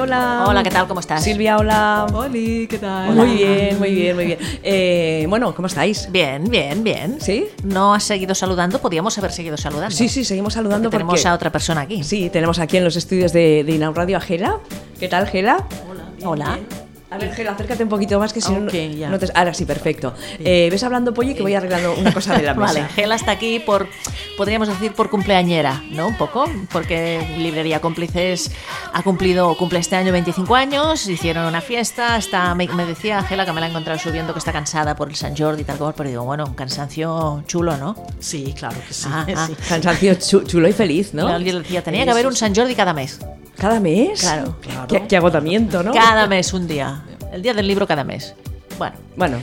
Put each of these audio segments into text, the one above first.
Hola. Hola, ¿qué tal? ¿Cómo estás? Silvia, hola. Hola, ¿qué tal? Muy bien, muy bien, muy bien. Eh, bueno, ¿cómo estáis? Bien, bien, bien. ¿Sí? ¿No has seguido saludando? Podíamos haber seguido saludando. Sí, sí, seguimos saludando Porque tenemos a otra persona aquí. Sí, tenemos aquí en los estudios de, de Inaud Radio a Gela. ¿Qué tal, Gela? Hola. A ver, Gela, acércate un poquito más que si no- no te... Ahora sí, perfecto. Eh, ves hablando, Polly, que voy arreglando una cosa de la mesa. Vale, Gela está aquí por, podríamos decir, por cumpleañera, ¿no? Un poco, porque Librería Cómplices ha cumplido, cumple este año 25 años, hicieron una fiesta, está, me, me decía Gela que me la ha encontrado subiendo que está cansada por el San Jordi y tal como, pero digo, bueno, un cansancio chulo, ¿no? Sí, claro que sí. Ah, ah. sí. Cansancio chu- chulo y feliz, ¿no? Yo le decía, tenía que haber un San Jordi cada mes. ¿Cada mes? Claro. Claro. Qué, qué agotamiento, ¿no? Cada mes un día. El día del libro cada mes. Bueno, Bueno,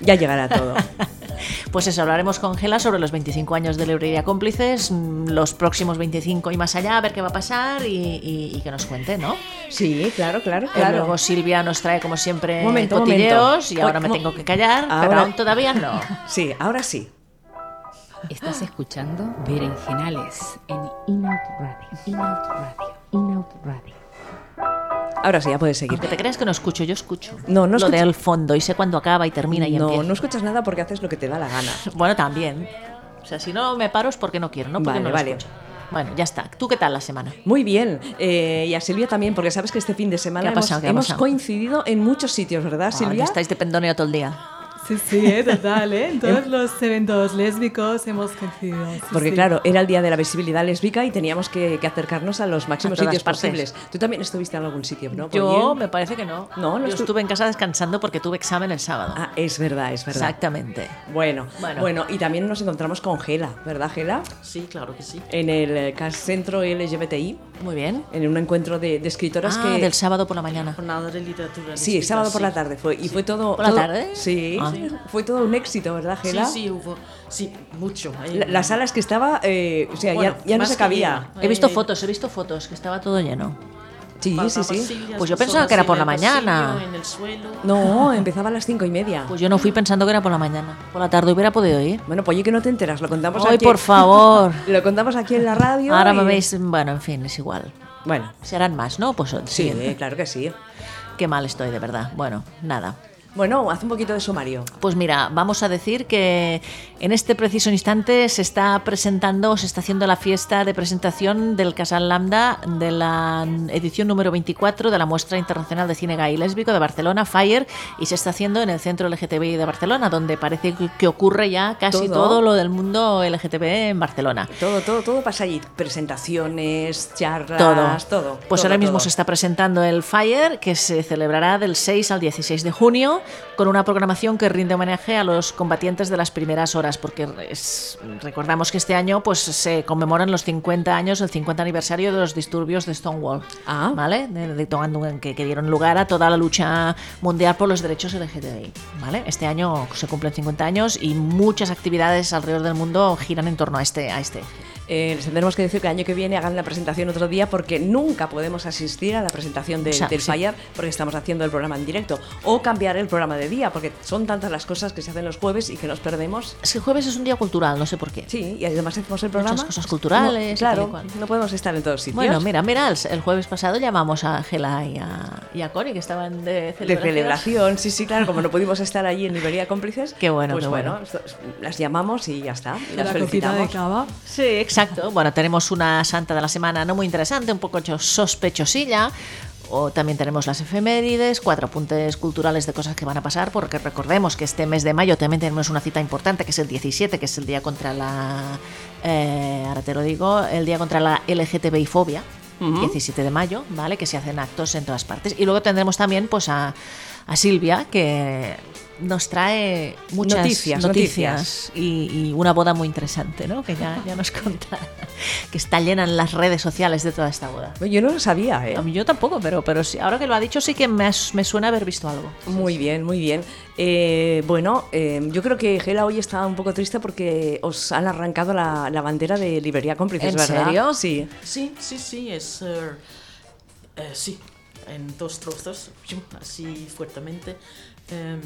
ya llegará todo. pues eso, hablaremos con Gela sobre los 25 años de Librería Cómplices, mm, los próximos 25 y más allá, a ver qué va a pasar y, y- y que nos cuente, ¿no? Sí, claro, claro, Eh, claro. Luego Silvia nos trae, como siempre, Momento, cotilleos momento. y ahora me tengo que callar, pero Ahora- aún todavía no. Sí, ahora sí. Estás escuchando Berenjenales en Inout Radio. Inout Radio. Inout Radio. Ahora sí, ya puedes seguir. Aunque te creas que no escucho, yo escucho. No, no Lo escucho. del fondo y sé cuándo acaba y termina y No, empieza. no escuchas nada porque haces lo que te da la gana. Bueno, también. O sea, si no me paro es porque no quiero, no porque Vale, no lo vale. escucho. Bueno, ya está. ¿Tú qué tal la semana? Muy bien. Eh, y a Silvia también, porque sabes que este fin de semana ¿Qué ha hemos, pasado? ¿Qué ha hemos pasado? coincidido en muchos sitios, ¿verdad, Ah, Silvia? ya estáis de pendoneo todo el día. Sí, sí, eh, total, ¿eh? En todos los eventos lésbicos hemos coincidido. sí, Porque sí. claro, era el día de la visibilidad lésbica y teníamos que, que acercarnos a los máximos A sitios posibles. Tú también estuviste en algún sitio, ¿no? Yo me parece que no. No, no Yo estu- estuve en casa descansando porque tuve examen el sábado. Ah, es verdad, es verdad. Exactamente. Bueno, Bueno. bueno, y también nos encontramos con Gela, ¿verdad, Gela? Sí, claro que sí. En el eh, CAS Centro LGBTI, Muy bien. en un encuentro de, de escritoras Ah, que... del sábado por la mañana. Jornada de literatura. Sí, sábado por la tarde fue. Y fue todo. ¿Por la tarde? Sí, Ah. Fue todo un éxito, ¿verdad, Sí, Gela? sí, hubo. Sí, mucho. eh. La, la sala es que estaba, eh, o sea, Bueno, ya, ya no se cabía. llena. He visto Eh, fotos, he visto fotos, que estaba todo lleno. Sí, sí, sí. Pues yo pensaba que era por la mañana. En el suelo. No, empezaba a las cinco y media. Pues yo no fui pensando que era por la mañana. Por la tarde hubiera podido ir. Bueno, pues oye, que no te enteras, lo contamos Ay, aquí. por favor. Lo contamos aquí en la radio. Ahora y- me veis. Bueno, en fin, es igual. Bueno, Serán más, ¿no? Pues sí, sí. claro que sí. Qué mal estoy, de verdad. Bueno, nada. Bueno, haz un poquito de sumario. Pues mira, vamos a decir que en este preciso instante se está presentando, se está haciendo la fiesta de presentación del Casal Lambda de la edición número 24 de la Muestra Internacional de Cine Gay y Lésbico de Barcelona, Fire, y se está haciendo en el Centro LGTBI de Barcelona, donde parece que- ocurre ya casi Todo. todo, lo del mundo LGTB en Barcelona. Todo, todo, todo pasa allí. Presentaciones, charlas, Todo. todo. Pues todo, ahora mismo se está presentando el Fire, que se celebrará del 6 al 16 de junio, con una programación que rinde homenaje a los combatientes de las primeras horas, porque es- recordamos que este año pues se conmemoran los 50 años, el 50 aniversario de los disturbios de Stonewall, Ah. ¿vale? De, de que, que dieron lugar a toda la lucha mundial por los derechos LGTBI, ¿vale? Este año se cumplen 50 años y muchas actividades alrededor del mundo giran en torno a este, a este. Eh, les tendremos que decir que el año que viene hagan la presentación otro día porque nunca podemos asistir a la presentación de- O sea, del sí. Fire porque estamos haciendo el programa en directo o cambiar el programa de día porque son tantas las cosas que se hacen los jueves y que nos perdemos. Es que el jueves es un día cultural, no sé por qué. Sí, y además hacemos el programa. cosas culturales No, claro, no podemos estar en todos sitios. Bueno, mira, mira, el, el jueves pasado llamamos a Gela y a, y a Cori, que estaban de de celebración. celebración, sí, sí, claro, como no pudimos estar allí en Librería Cómplices, Qué bueno, pues qué bueno, las llamamos y ya está, y las La de felicitamos. cava. Sí, exacto. Bueno, tenemos una santa de la semana no muy interesante, un poco cho- sospechosilla. O también tenemos las efemérides, cuatro apuntes culturales de cosas que van a pasar, porque recordemos que este mes de mayo también tenemos una cita importante, que es el 17, que es el día contra la... eh, ahora te lo digo, el día contra la LGTBI fobia. 17 de mayo, ¿vale? Que se hacen actos en todas partes. Y luego tendremos también pues a, a Silvia, que nos trae muchas Noticias, noticias, Y, y una boda muy interesante, ¿no? Que ya, ya nos contará, que está llena en las redes sociales de toda esta boda. Yo no lo sabía, ¿eh? Yo tampoco, pero, pero sí, ahora que lo ha dicho sí que me, me suena haber visto algo. Muy bien, muy bien. Eh, bueno, eh, yo creo que Gela hoy está un poco triste porque os han arrancado la, la bandera de Librería Cómplices, ¿En ¿verdad? serio? Sí. Sí, sí, sí, es. eh, eh, sí, en dos trozos, así fuertemente. Em,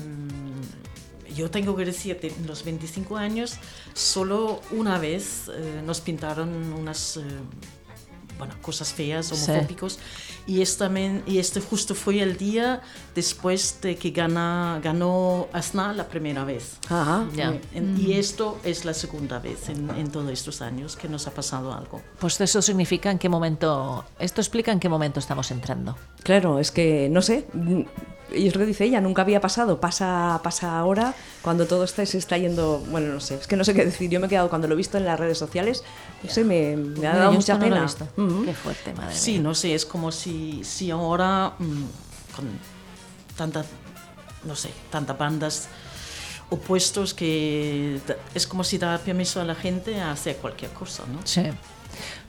yo tengo que decir que en los 25 años, solo una vez eh, nos pintaron unas eh, bueno, cosas feas, Sí. homofóbicos. Y, este, y este justo fue el día después de que gana, ganó Aznar la primera vez. Ajá. Ya. En- Y esto es la segunda vez en, en todos estos años que nos ha pasado algo. Pues eso significa en qué momento, esto explica en qué momento estamos entrando. Claro, es que no sé. Y es lo que dice ella, nunca había pasado, pasa, pasa ahora, cuando todo está, se está yendo. Bueno, no sé, es que no sé qué decir. Yo me he quedado cuando lo he visto en las redes sociales, no sé, me, me ha dado yo mucha esto no lo he pena. visto. Ujú. Qué fuerte, madre Sí, mía. no sé, es como si, si ahora mm, con tanta, no sé, tantas bandas opuestos que es como si da permiso a la gente a hacer cualquier cosa, ¿no? Sí.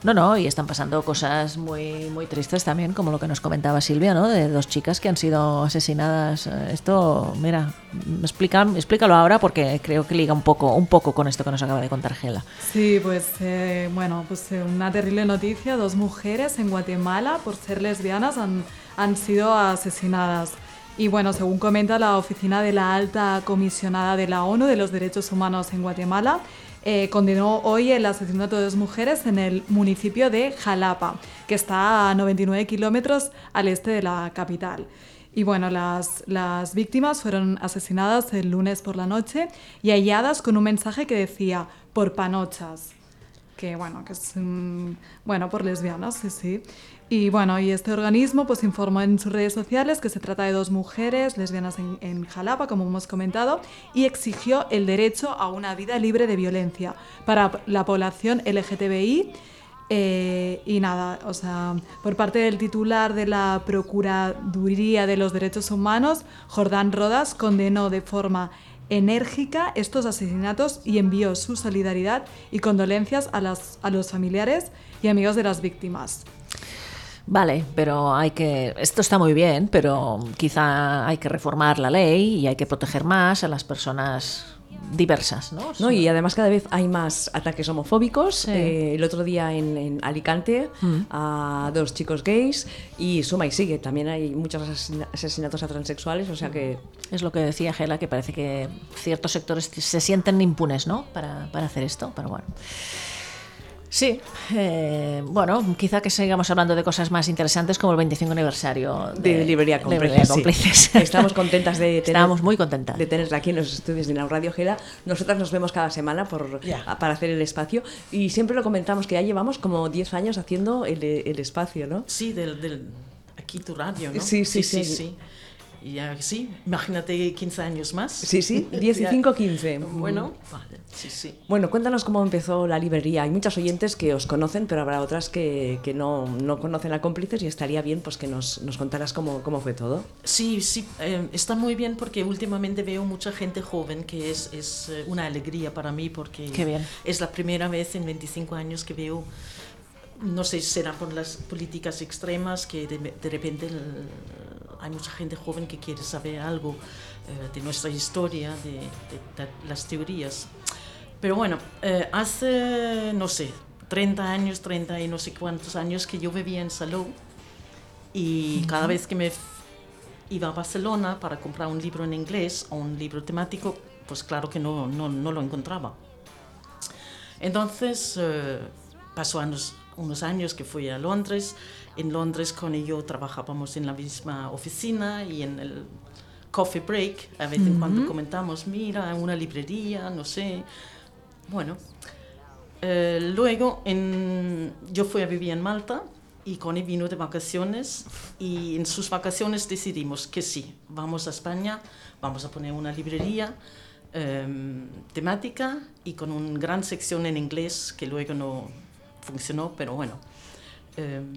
No, no, y están pasando cosas muy, muy tristes también, como lo que nos comentaba Silvia, ¿no? De dos chicas que han sido asesinadas. Esto, mira, explica, explícalo ahora porque creo que liga un poco, un poco con esto que nos acaba de contar Gela. Sí, pues eh, bueno, pues eh, una terrible noticia. Dos mujeres en Guatemala, por ser lesbianas, han, han sido asesinadas. Y bueno, según comenta la oficina de la alta comisionada de la ONU de los Derechos Humanos en Guatemala, eh, condenó hoy el asesinato de dos mujeres en el municipio de Jalapa, que está a 99 kilómetros al este de la capital. Y bueno, las, las víctimas fueron asesinadas el lunes por la noche y halladas con un mensaje que decía por panochas, que bueno, que es mm, bueno por lesbianas, sí, sí. Y bueno, y este organismo pues informó en sus redes sociales que se trata de dos mujeres lesbianas en, Jalapa, como hemos comentado, y exigió el derecho a una vida libre de violencia para la población LGTBI eh, y nada, o sea, por parte del titular de la Procuraduría de los Derechos Humanos, Jordán Rodas, condenó de forma enérgica estos asesinatos y envió su solidaridad y condolencias a, las, a los familiares y amigos de las víctimas. Vale, pero hay que. Esto está muy bien, pero quizá hay que reformar la ley y hay que proteger más a las personas diversas, ¿no? No, y además cada vez hay más ataques homofóbicos. Sí. Eh, el otro día en, en Alicante a dos chicos gays y suma y sigue. También hay muchos asesina- asesinatos a transexuales, o sea que Es lo que decía Gela, que parece que ciertos sectores se sienten impunes, ¿no? Para, para hacer esto, pero bueno. Sí, eh, bueno, quizá que sigamos hablando de cosas más interesantes como el 25 aniversario de, Librería Cómplices. Sí. Estamos contentas de tener, Estábamos muy contentas. de tenerla aquí en los estudios de la Radio Gela. Nosotras nos vemos cada semana por, para hacer el espacio y siempre lo comentamos que ya llevamos como 10 años haciendo el, el espacio, ¿no? Sí, del, del, aquí tu radio, ¿no? Sí, sí, sí. sí. Y ya, sí, imagínate 15 años más. Sí, sí, 10 y Ya. 5, 15. Bueno, vale, sí, sí. Bueno, cuéntanos cómo empezó la librería. Hay muchas oyentes que os conocen, pero habrá otras que, que no, no conocen a cómplices y estaría bien pues que nos, nos contaras cómo, cómo fue todo. Sí, sí, eh, está muy bien porque últimamente veo mucha gente joven que es, es eh, una alegría para mí porque bien. es la primera vez en 25 años que veo, no sé si será por las políticas extremas, que de, de repente el- hay mucha gente joven que quiere saber algo eh, de nuestra historia, de, de- de las teorías. Pero bueno, eh, hace, no sé, 30 años, 30 y no sé cuántos años que yo vivía en Salou y cada vez que me iba a Barcelona para comprar un libro en inglés o un libro temático, pues claro que no, no, no lo encontraba. Entonces, eh, pasó años- unos años que fui a Londres. En Londres con yo trabajábamos en la misma oficina y en el coffee break, a vez en cuando comentamos, mira, una librería, no sé. Bueno, eh, luego en, yo fui a vivir en Malta y Connie vino de vacaciones y en sus vacaciones decidimos que sí, vamos a España, vamos a poner una librería em, temática y con una gran sección en inglés que luego no funcionó, pero bueno. em,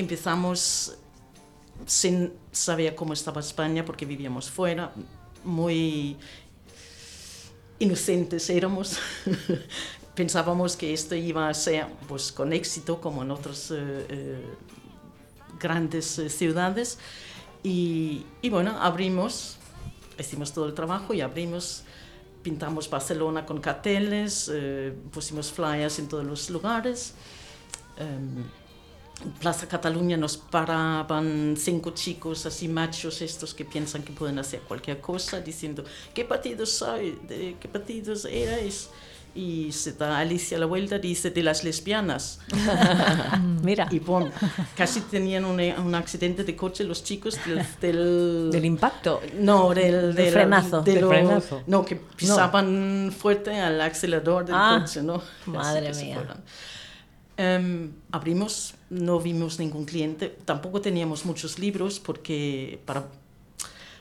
empezamos sin saber cómo estaba España porque vivíamos fuera, muy inocentes éramos. Pensábamos que esto iba a ser pues, con éxito como en otras eh, eh, grandes eh, ciudades. Y, y bueno, abrimos, hicimos todo el trabajo y abrimos, pintamos Barcelona con carteles, eh, pusimos flyers en todos los lugares. Em, Plaza Cataluña nos paraban cinco chicos así machos estos que piensan que pueden hacer cualquier cosa diciendo ¿qué partidos soy? ¿De qué partidos erais? y se da Alicia a la vuelta, dice de las lesbianas. Mira. Y pon, casi tenían un, un accidente de coche los chicos del... Del, Del impacto. no, del, del- frenazo. de Del lo- frenazo. No, que pisaban fuerte al acelerador del Ah, coche, ¿no? Madre mía. Em, abrimos, no vimos ningún cliente, tampoco teníamos muchos libros porque para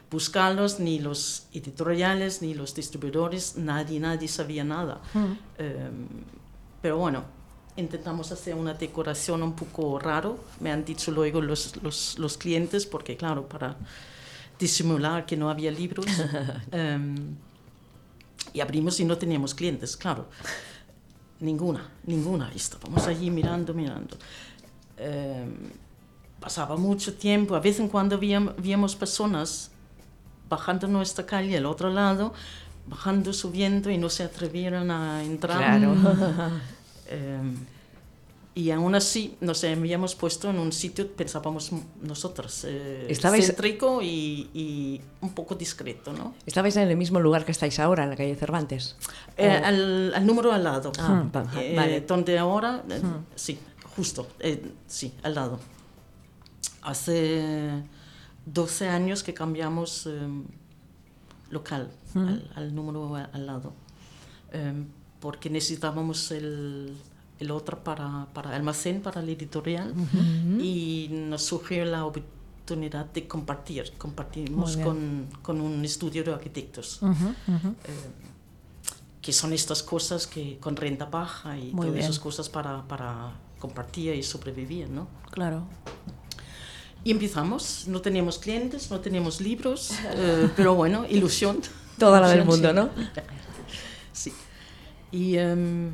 buscarlos ni los editoriales ni los distribuidores, nadie, nadie sabía nada. Em, pero bueno, intentamos hacer una decoración un poco raro, me han dicho luego los, los, los clientes, porque claro, para disimular que no había libros. em, y abrimos y no teníamos clientes, claro. Ninguna, ninguna. Y estábamos allí mirando, mirando. Em, pasaba mucho tiempo, a vez en cuando veíam- veíamos personas bajando nuestra calle al otro lado, bajando, subiendo y no se atrevieron a entrar. Claro. Em, y aún así nos habíamos puesto en un sitio, pensábamos nosotros, eh, Estabais- céntrico y, y un poco discreto, ¿no? ¿Estabais en el mismo lugar que estáis ahora, en la calle Cervantes? Eh, al, al número al lado. Ah, Eh, vale. Donde ahora, eh, sí, justo, eh, sí, al lado. Hace 12 años que cambiamos eh, local, al, al número al lado, Eh, porque necesitábamos el, el otro para, para almacén, para el editorial, y nos surgió la oportunidad de compartir. Compartimos con, con un estudio de arquitectos que son estas cosas que con renta baja y Muy todas bien. esas cosas para, para compartir y sobrevivir, ¿no? Claro. Y empezamos, no teníamos clientes, no teníamos libros, eh, pero bueno, ilusión. Toda la del mundo. ¿no? Sí. Y em,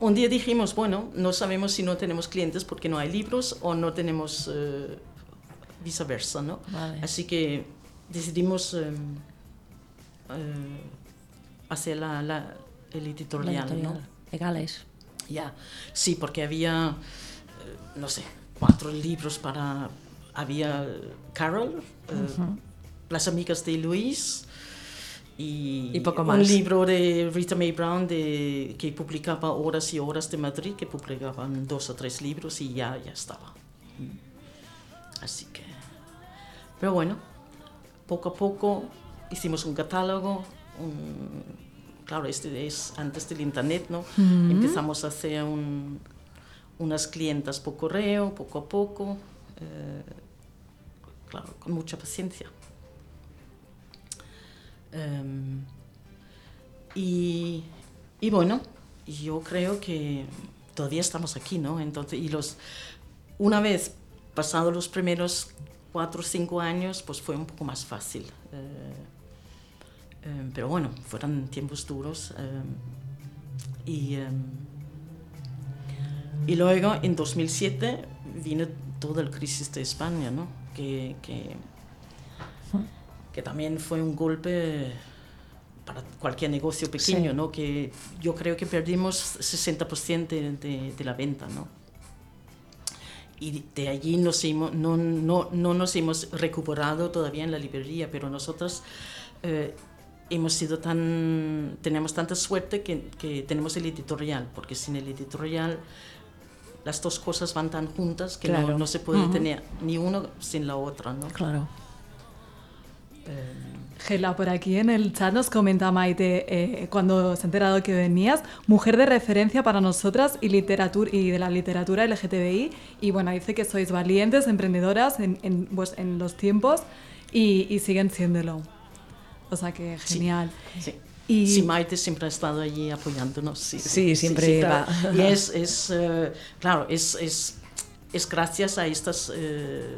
un día dijimos, bueno, no sabemos si no tenemos clientes porque no hay libros o no tenemos eh, viceversa, ¿no? Vale. Así que decidimos em, eh, hacer la, la- el La editorial, editorial. ¿no? Legales. Ya, sí, porque había, eh, no sé, cuatro libros para... Había Carol, eh, Las amigas de Luis y, Y poco un más. libro de Rita Mae Brown de, que publicaba Horas y Horas de Madrid, que publicaban dos o tres libros y ya, ya estaba. Mm. Así que... Pero bueno, poco a poco hicimos un catálogo, un- claro, este es antes del internet, ¿no? Empezamos a hacer un- unas clientas por correo, poco a poco, eh, claro, con mucha paciencia. Em, y, y bueno, yo creo que todavía estamos aquí, ¿no? Entonces, y los, una vez pasados los primeros cuatro o cinco años, pues fue un poco más fácil. Eh, eh, pero bueno, fueron tiempos duros. eh, y, eh, y luego, en 2007, vino toda la crisis de España, ¿no? Que, que, que también fue un golpe para cualquier negocio pequeño, Sí. ¿no? Que yo creo que perdimos 60% de, de, de la venta, ¿no? Y de allí nos hemos, no, no, no nos hemos recuperado todavía en la librería, pero nosotros eh, hemos sido tan, tenemos tanta suerte que, que tenemos el editorial, porque sin el editorial las dos cosas van tan juntas que Claro. no, no se puede tener ni uno sin la otra, ¿no? Claro. Gela, por aquí en el chat nos comenta Maite, eh, cuando se ha enterado que venías, mujer de referencia para nosotras y, literatura, y de la literatura LGTBI. Y bueno, dice que sois valientes, emprendedoras en, en, pues, en los tiempos y, y siguen siéndolo. O sea que Sí. genial. Sí. Y- Sí, Maite siempre ha estado allí apoyándonos. Sí, Sí, siempre claro. va. Y es, es eh, claro, es, es, es gracias a estas eh,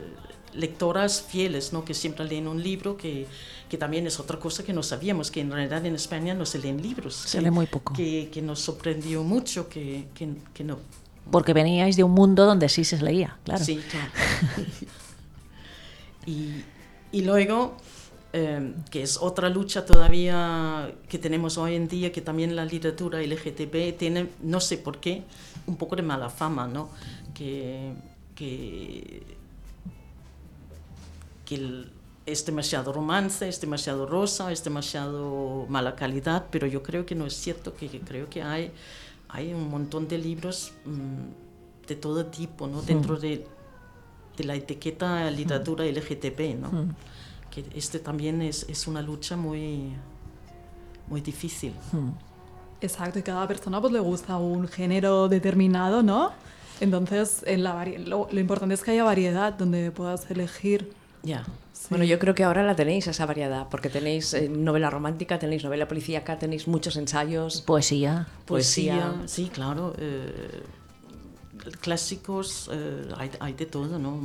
lectoras fieles, ¿no? Que siempre leen un libro, que, que también es otra cosa que no sabíamos, que en realidad en España no se leen libros. Se lee muy poco. Que, que nos sorprendió mucho que, que, que no. Porque veníais de un mundo donde sí se leía, claro. Sí, claro. y, y luego, eh, que es otra lucha todavía que tenemos hoy en día, que también la literatura LGTB tiene, no sé por qué, un poco de mala fama, ¿no? Que, que, que el- es demasiado romance, es demasiado rosa, es demasiado mala calidad, pero yo creo que no es cierto, que que creo que hay, hay un montón de libros mm, de todo tipo, ¿no? Dentro de, de la etiqueta literatura LGTB, ¿no? Que este también es, es una lucha muy, muy difícil. Exacto, y cada persona pues le gusta un género determinado, ¿no? Entonces, en la lo, lo importante es que haya variedad donde puedas elegir. Ya. Bueno, yo creo que ahora la tenéis esa variedad, porque tenéis eh, novela romántica, tenéis novela policíaca, tenéis muchos ensayos. Poesía. Poesía, Poesía. sí, claro. eh, clásicos, eh, hay, hay de todo, ¿no?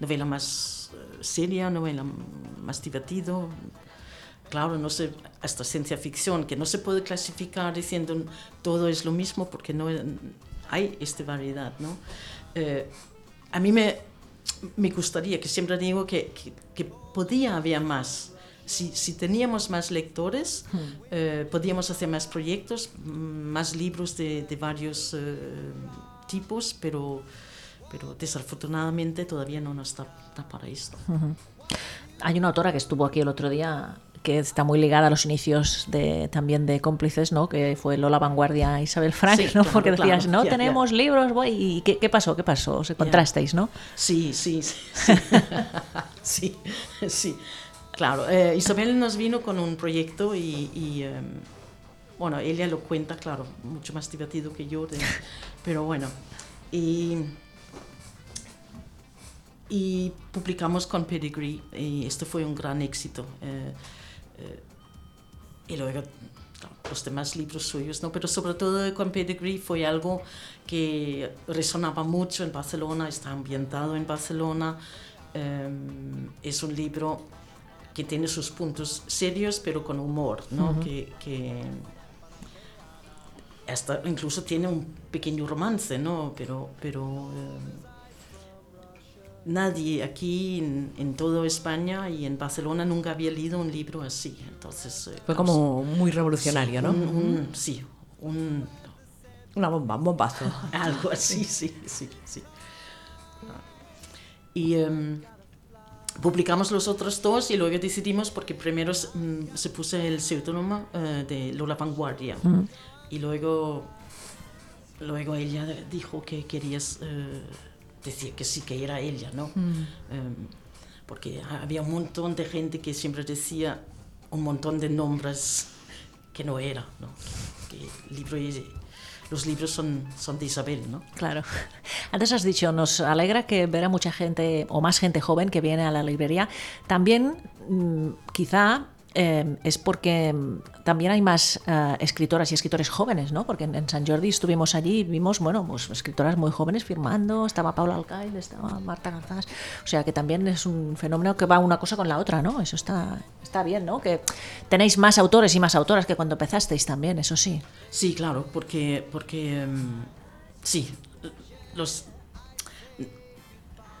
Novela más eh, seria, novela más divertido. Claro, no sé, hasta ciencia ficción, que no se puede clasificar diciendo todo es lo mismo porque no hay esta variedad, ¿no? Eh, a mí me, me gustaría, que siempre digo que, que, que podía haber más. Si, si teníamos más lectores, eh, podíamos hacer más proyectos, más libros de, de varios eh, tipos, pero, pero desafortunadamente todavía no nos da, da para esto. Hay una autora que estuvo aquí el otro día que está muy ligada a los inicios de, también de cómplices, ¿no? Que fue Lola Vanguardia Isabel Frank, Sí, ¿no? claro, Porque claro, decías, no ya, tenemos libros, voy. ¿Y qué, qué pasó? ¿Qué pasó? Os encontrasteis, ¿no? Sí, sí, sí. Sí, sí, sí. Claro, eh, Isabel nos vino con un proyecto y, y, em, bueno, ella lo cuenta, claro, mucho más divertido que yo, de- pero bueno. Y, y publicamos con Pedigree y esto fue un gran éxito. eh, eh, y luego los demás libros suyos, ¿no? pero sobre todo con Pedigree fue algo que resonaba mucho en Barcelona, está ambientado en Barcelona, eh, es un libro que tiene sus puntos serios pero con humor, ¿no? que, que hasta incluso tiene un pequeño romance, ¿no? pero, pero eh, nadie aquí en, en toda España y en Barcelona nunca había leído un libro así. Entonces, eh, Fue como muy revolucionario, sí, ¿no? un- un- sí, un, Una bomba, un bombazo. algo así, sí, sí, sí. Y em, publicamos los otros dos y luego decidimos, porque primero mm, se puso el seudónimo eh, de Lola Vanguardia y luego, luego ella dijo que querías eh, decir que sí, que era ella, ¿no? Em, porque había un montón de gente que siempre decía un montón de nombres que no era, ¿no? Que libro es- los libros son, son de Isabel, ¿no? Claro. Antes has dicho, nos alegra que ver a mucha gente o más gente joven que viene a la librería. También, mm, quizá, eh, es porque mm, también hay más eh, escritoras y escritores jóvenes, ¿no? Porque en, en San Jordi estuvimos allí y vimos, bueno, pues escritoras muy jóvenes firmando, estaba Paula Alcaide, estaba Marta Garzás. O sea que también es un fenómeno que va una cosa con la otra, ¿no? Eso está, está bien, ¿no? Que tenéis más autores y más autoras que cuando empezasteis también, eso sí. Sí, claro, porque, porque em, sí, los...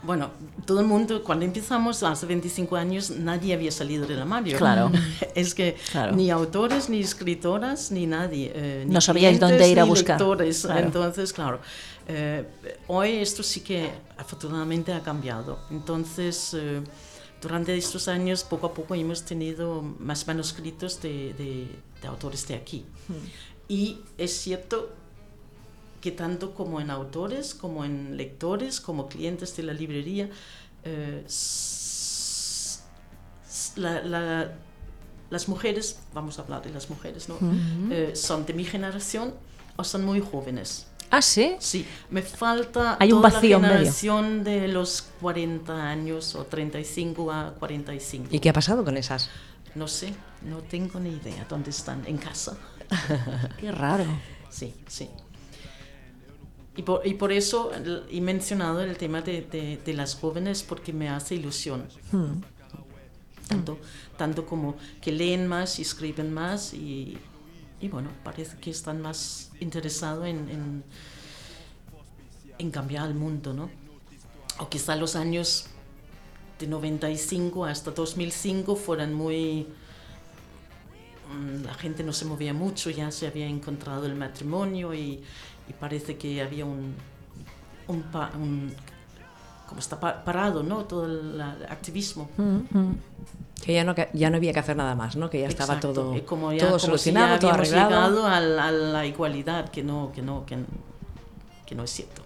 Bueno, todo el mundo, cuando empezamos hace 25 años, nadie había salido del armario. Claro. es que Claro. ni autores, ni escritoras, ni nadie. eh, ni No sabíais clientes, dónde ir a buscar. lectores. Claro. Entonces, claro, eh, hoy esto sí que afortunadamente ha cambiado. Entonces, eh, durante estos años, poco a poco hemos tenido más manuscritos de, de- de autores de aquí. Y es cierto que tanto como en autores, como en lectores, como clientes de la librería, eh, la- la- las mujeres, vamos a hablar de las mujeres, ¿no? Eh, son de mi generación o son muy jóvenes. Ah, sí. Sí, me falta Hay un toda vacío en la medio. generación de los 40 años o 35 a 45. ¿Y qué ha pasado con esas? No sé, no tengo ni idea dónde están, en casa. Qué raro. Sí, sí. Y por, y por eso he mencionado el tema de, de- de las jóvenes porque me hace ilusión. Tanto, tanto como que leen más y escriben más y, y bueno, parece que están más interesados en, en, en cambiar el mundo, ¿no? O quizá los años de 95 hasta 2005 fueran muy mm, la gente no se movía mucho, ya se había encontrado el matrimonio y, y parece que había un, un, pa- un como está pa- parado, ¿no? Todo el, la- el activismo. Que ya no, que- ya no había que hacer nada más, ¿no? Que ya estaba Exacto. todo, Y como ya, todo como si solucionado, ya todo arreglado. llegado al- a, la igualdad, que no, que no, que, que no es cierto.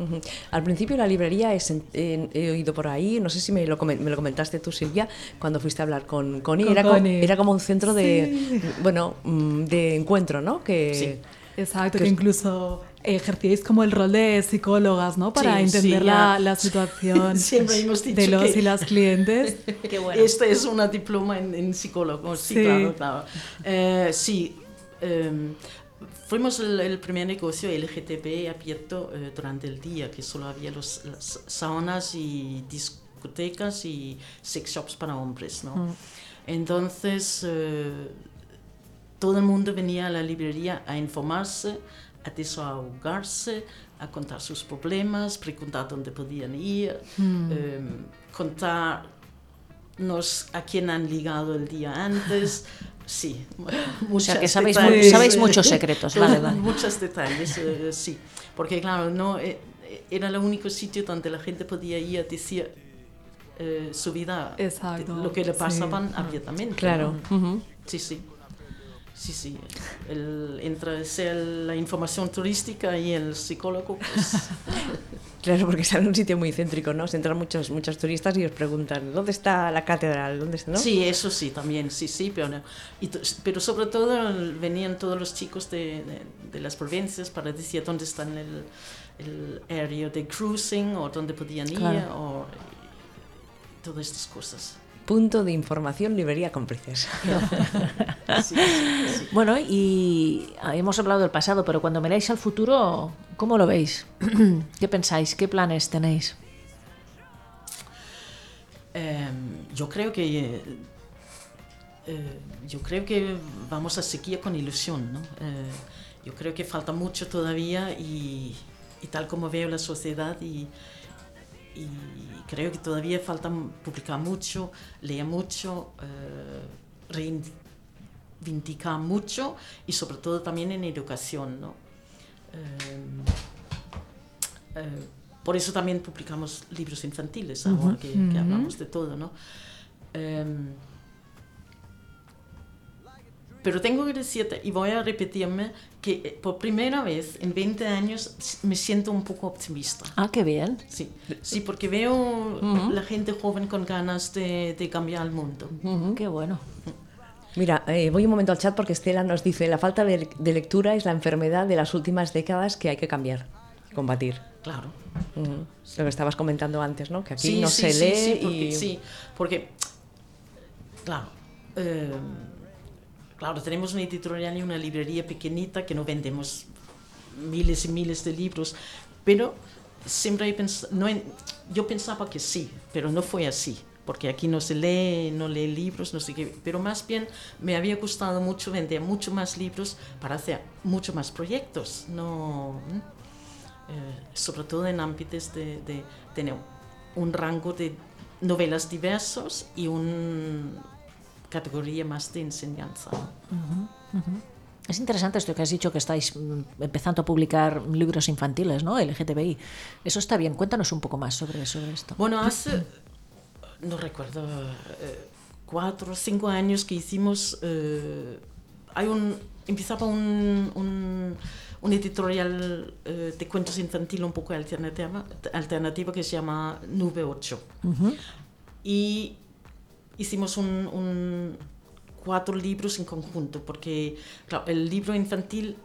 Ujú. Al principio la librería he, sen- he- he oído por ahí, no sé si me lo, me lo comentaste tú Silvia, cuando fuiste a hablar con Connie, Con era, co- Connie. era como un centro de, bueno, mm, de encuentro, ¿no? Que, Sí. Exacto, Que que incluso ejercíais como el rol de psicólogas, ¿no? Para Sí, entender sí, la, la situación Siempre hemos dicho de los que- y las clientes. Qué bueno. Este es una diploma en, en psicólogo, sí, Sí. claro, claro. Eh, sí, em, fuimos el, el primer negocio LGTB abierto eh, durante el día, que solo había los, las saunas y discotecas y sex shops para hombres, ¿no? Entonces, eh, todo el mundo venía a la librería a informarse, a desahogarse, a contar sus problemas, preguntar dónde podían ir, eh, contarnos a quién han ligado el día antes. Sí, O sea, que sabéis, detalles. sabéis muchos secretos, vale, vale. Muchos detalles, eh, sí. Porque claro, no, eh, era el único sitio donde la gente podía ir a decir eh, su vida, Exacto, lo que le sí. pasaban abiertamente. Claro. ¿no? ujú. Sí, sí. Sí, sí. El, entre la información turística y el psicólogo, pues, Claro, porque está en un sitio muy céntrico, ¿no? Se entran muchos, muchos turistas y os preguntan, ¿dónde está la catedral? ¿Dónde está? ¿no? Sí, eso sí, también, sí, sí, pero, no- y pero sobre todo venían todos los chicos de, de- de las provincias para decir dónde está el, el área de cruising o dónde podían ir Claro. o todas estas cosas. Punto de información, librería cómplices. Sí, sí, sí. Bueno, y ah, hemos hablado del pasado, pero cuando miráis al futuro, ¿cómo lo veis? ¿Qué pensáis? ¿Qué planes tenéis? Em, yo creo que eh, eh, yo creo que vamos a seguir con ilusión, ¿no? Eh, yo creo que falta mucho todavía y, y tal como veo la sociedad y, y creo que todavía falta publicar mucho, leer mucho, eh, reivindicar mucho y sobre todo también en educación, ¿no? Em, eh, por eso también publicamos libros infantiles, ahora que, que hablamos de todo, ¿no? Pero tengo que decirte, y voy a repetirme, que eh, por primera vez en 20 años me siento un poco optimista. Ah, qué bien. Sí, sí porque veo la gente joven con ganas de, de cambiar el mundo. Qué bueno. Mira, eh, voy un momento al chat porque Estela nos dice, la falta de, de lectura es la enfermedad de las últimas décadas que hay que cambiar, combatir. Claro. Ujú. Lo que estabas comentando antes, ¿no? Que aquí Sí, no sí, se lee sí, porque, y... sí, porque, claro, eh, claro, tenemos una editorial y una librería pequeñita que no vendemos miles y miles de libros, pero siempre he pens- no he- yo pensaba que sí, pero no fue así, porque aquí no se lee, no lee libros, no sé qué, pero más bien me había gustado mucho vender mucho más libros para hacer mucho más proyectos, no, eh, sobre todo en ámbitos de, de tener un rango de novelas diversos y una categoría más de enseñanza. Es interesante esto que has dicho que estáis mm, empezando a publicar libros infantiles, ¿no? LGTBI. Eso está bien. Cuéntanos un poco más sobre, sobre esto. Bueno, hace, no recuerdo, eh, cuatro o cinco años que hicimos, eh, hay un, empezaba un, un, un editorial eh, de cuentos infantiles un poco alternativa, alternativa que se llama Nube 8. Y hicimos un, un- cuatro libros en conjunto, porque claro, el libro infantil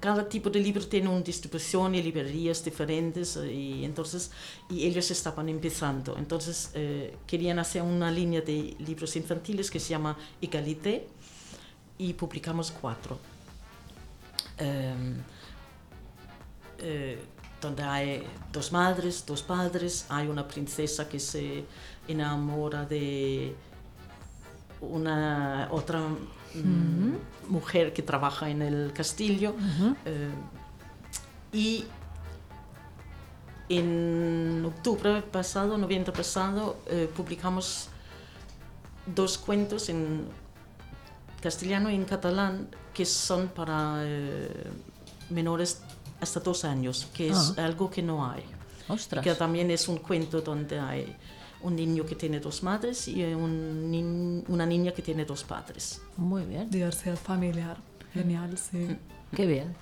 cada tipo de libro tiene una distribución y librerías diferentes eh, y entonces y ellos estaban empezando. Entonces eh, querían hacer una línea de libros infantiles que se llama Egalité y publicamos cuatro. Em, eh, donde hay dos madres dos padres hay una princesa que se enamora de una otra mm, mujer que trabaja en el castillo eh, y en octubre pasado, noviembre pasado, eh, publicamos dos cuentos en castellano y en catalán que son para eh, menores hasta dos años, que es algo que no hay. Ostras. Que también es un cuento donde hay un niño que tiene dos madres y un una niña que tiene dos padres. Muy bien. Diversidad familiar. Genial, sí. Qué bien.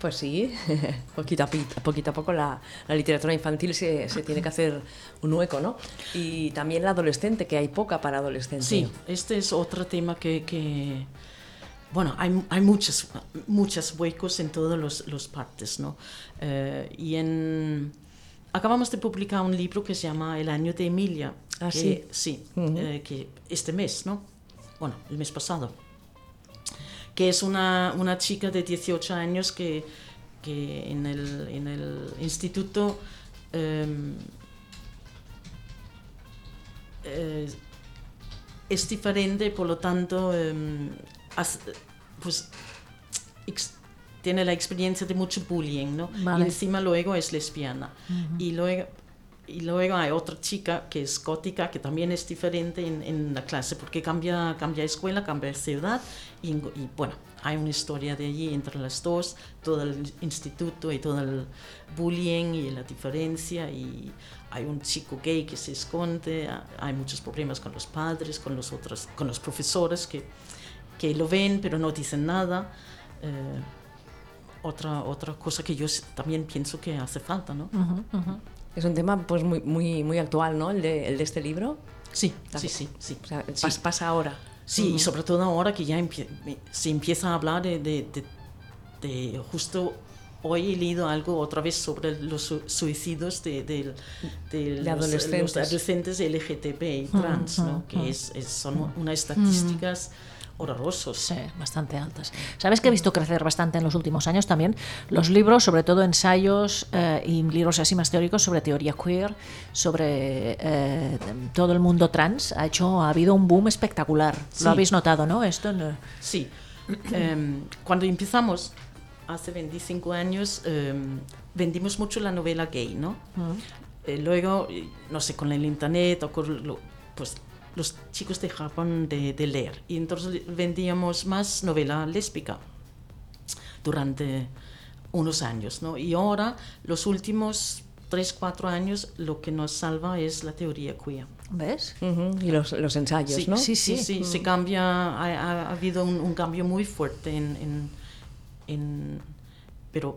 Pues sí, poquito a, poquito a poco la, la literatura infantil se, se tiene que hacer un hueco, ¿no? Y también la adolescente, que hay poca para adolescente. Sí, este es otro tema que, que- bueno, hay, hay muchos, muchos huecos en todas los, los partes, ¿no? Eh, y en, acabamos de publicar un libro que se llama El año de Emilia. Ah, que- sí. Sí, Ujú. eh, que este mes, ¿no? Bueno, el mes pasado. Que es una, una chica de 18 años que, que en, el, en el instituto... em, eh, es diferente, por lo tanto, em, pues, ex- tiene la experiencia de mucho bullying, ¿no? Vale. Y encima luego es lesbiana. Y luego... Y luego hay otra chica que es gótica, que también es diferente en, en la clase, porque cambia, cambia escuela, cambia ciudad, y, y, bueno, hay una historia de allí entre las dos, todo el instituto y todo el bullying y la diferencia, y hay un chico gay que se esconde, ha- hay muchos problemas con los padres, con los otros, con los profesores que, que lo ven pero no dicen nada. Eh, otra, otra cosa que yo también pienso que hace falta, ¿no? Es un tema pues muy, muy, muy actual, ¿no? El de, el de este libro. Sí, sí, sí, sí. O sea, Sí. pas- pasa ahora. Sí, y sobre todo ahora que ya empie- se empieza a hablar de, de- de- de- justo hoy he leído algo otra vez sobre los su- suicidios de los, adolescentes. los adolescentes LGTB y trans, ¿no? que es, es- son unas estadísticas horrorosas. Sí, bastante altas. ¿Sabes que he visto crecer bastante en los últimos años también? Los libros, sobre todo ensayos eh, y libros así más teóricos sobre teoría queer, sobre eh, todo el mundo trans, ha hecho, ha habido un boom espectacular. Sí. Lo habéis notado, ¿no? Esto no- Sí. Em, cuando empezamos, hace 25 años, em, vendimos mucho la novela gay, ¿no? Eh, luego, eh, no sé, con el internet o con lo- pues los chicos dejaban de, de leer y entonces vendíamos más novela lésbica durante unos años, ¿no? Y ahora, los últimos 3, 4 años, lo que nos salva es la teoría queer. ¿Ves? Ujú, Y los, los ensayos, Sí, ¿no? sí, sí, sí, se cambia, ha, ha- ha habido un, un cambio muy fuerte en, en- en- pero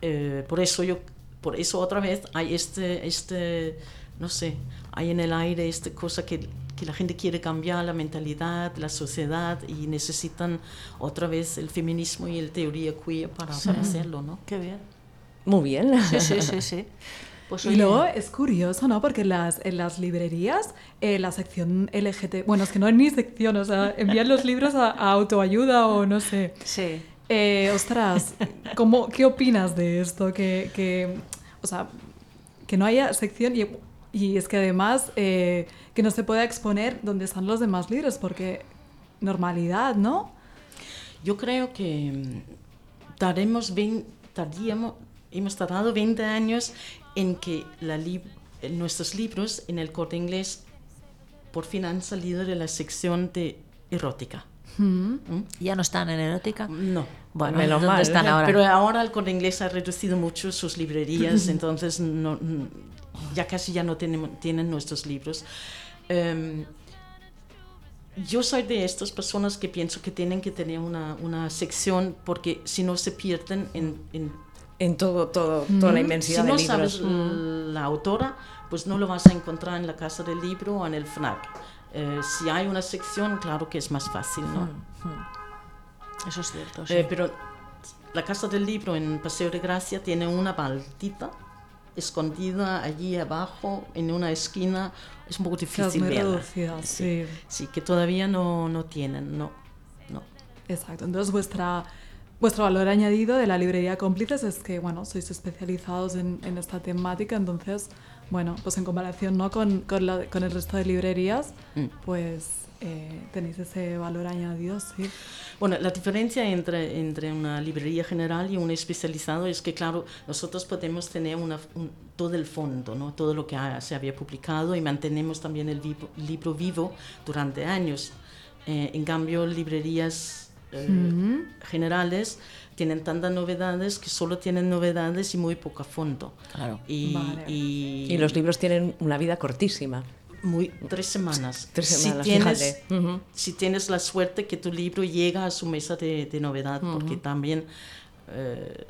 eh, por eso yo, por eso otra vez hay este, este, no sé, hay en el aire esta cosa que, que la gente quiere cambiar la mentalidad, la sociedad y necesitan otra vez el feminismo y el teoría queer para, para hacerlo, ¿no? Qué bien. Muy bien. Sí, sí, sí, sí. Pues Y luego es curioso, ¿no? Porque en las, en las librerías, eh, la sección LGT, bueno, es que no es ni sección, o sea, envían los libros a, a autoayuda o no sé. Sí. Eh, ostras, ¿cómo, ¿qué opinas de esto? Que, que, o sea, que no haya sección y, y es que además eh, que no se pueda exponer donde están los demás libros, porque normalidad, ¿no? Yo creo que mm, daremos vein- tardíamos- hemos tardado 20 años en que la lib- nuestros libros en el corte inglés por fin han salido de la sección de erótica. ¿Ya no están en erótica? No. Bueno, Menos ¿dónde mal. están ahora? Pero ahora el corte inglés ha reducido mucho sus librerías, entonces no- ya casi ya no tienen, tienen nuestros libros. Em, yo soy de estas personas que pienso que tienen que tener una, una sección porque si no se pierden en, en En todo, todo, toda la inmensidad si no de libros. sabes l- la autora, pues no lo vas a encontrar en la casa del libro o en el FNAC. Eh, si hay una sección, claro que es más fácil, ¿no? Eso es cierto. sí. Eh, pero la casa del libro en Paseo de Gracia tiene una baldita escondida allí abajo en una esquina. Es un poco difícil muy verla. reducida, sí. Sí, que todavía no, no tienen, no. no. Exacto. Entonces vuestra vuestro valor añadido de la librería cómplices es que bueno sois especializados en, en esta temática, entonces bueno pues en comparación no con, con, la- con el resto de librerías Mm. pues eh, tenéis ese valor añadido, sí. Bueno, la diferencia entre, entre una librería general y un especializado es que, claro, nosotros podemos tener una, un- todo el fondo, ¿no? todo lo que ha- se había publicado y mantenemos también el vivo- libro vivo durante años. Eh, en cambio, librerías eh, generales tienen tantas novedades que solo tienen novedades y muy poco a fondo. Claro. Y, Vale. y- Y los libros tienen una vida cortísima. Muy, tres semanas. Tres Si semanas, tienes, fíjate. Ujú. si tienes la suerte que tu libro llega a su mesa de, de novedad, porque también eh,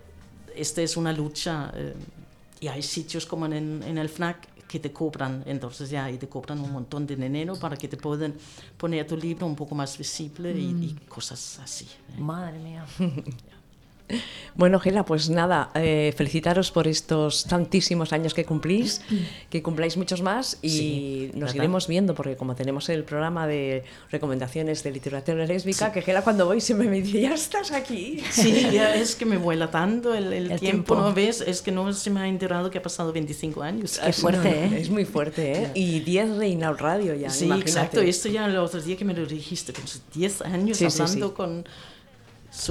esta es una lucha eh, y hay sitios como en, en el FNAC que te cobran, entonces ya, y te cobran un montón de dinero para que te puedan poner tu libro un poco más visible y, y cosas así. ¿eh? Madre mía. Bueno, Gela, pues nada, eh, felicitaros por estos tantísimos años que cumplís, que cumpláis muchos más y Sí, nos ¿verdad? iremos viendo, porque como tenemos el programa de recomendaciones de literatura lésbica, que Gela cuando voy siempre me dice, ya estás aquí. Sí, ya es que me vuela tanto el, el El tiempo, tiempo. ¿no ves? Es que no se me ha enterado que ha pasado 25 años. Qué fuerte, No, no, ¿eh? Es muy fuerte, ¿eh? Y 10 Reina Radio ya, Sí, imagínate. exacto. Esto ya el otro día que me lo dijiste, con sus 10 años Sí, hablando con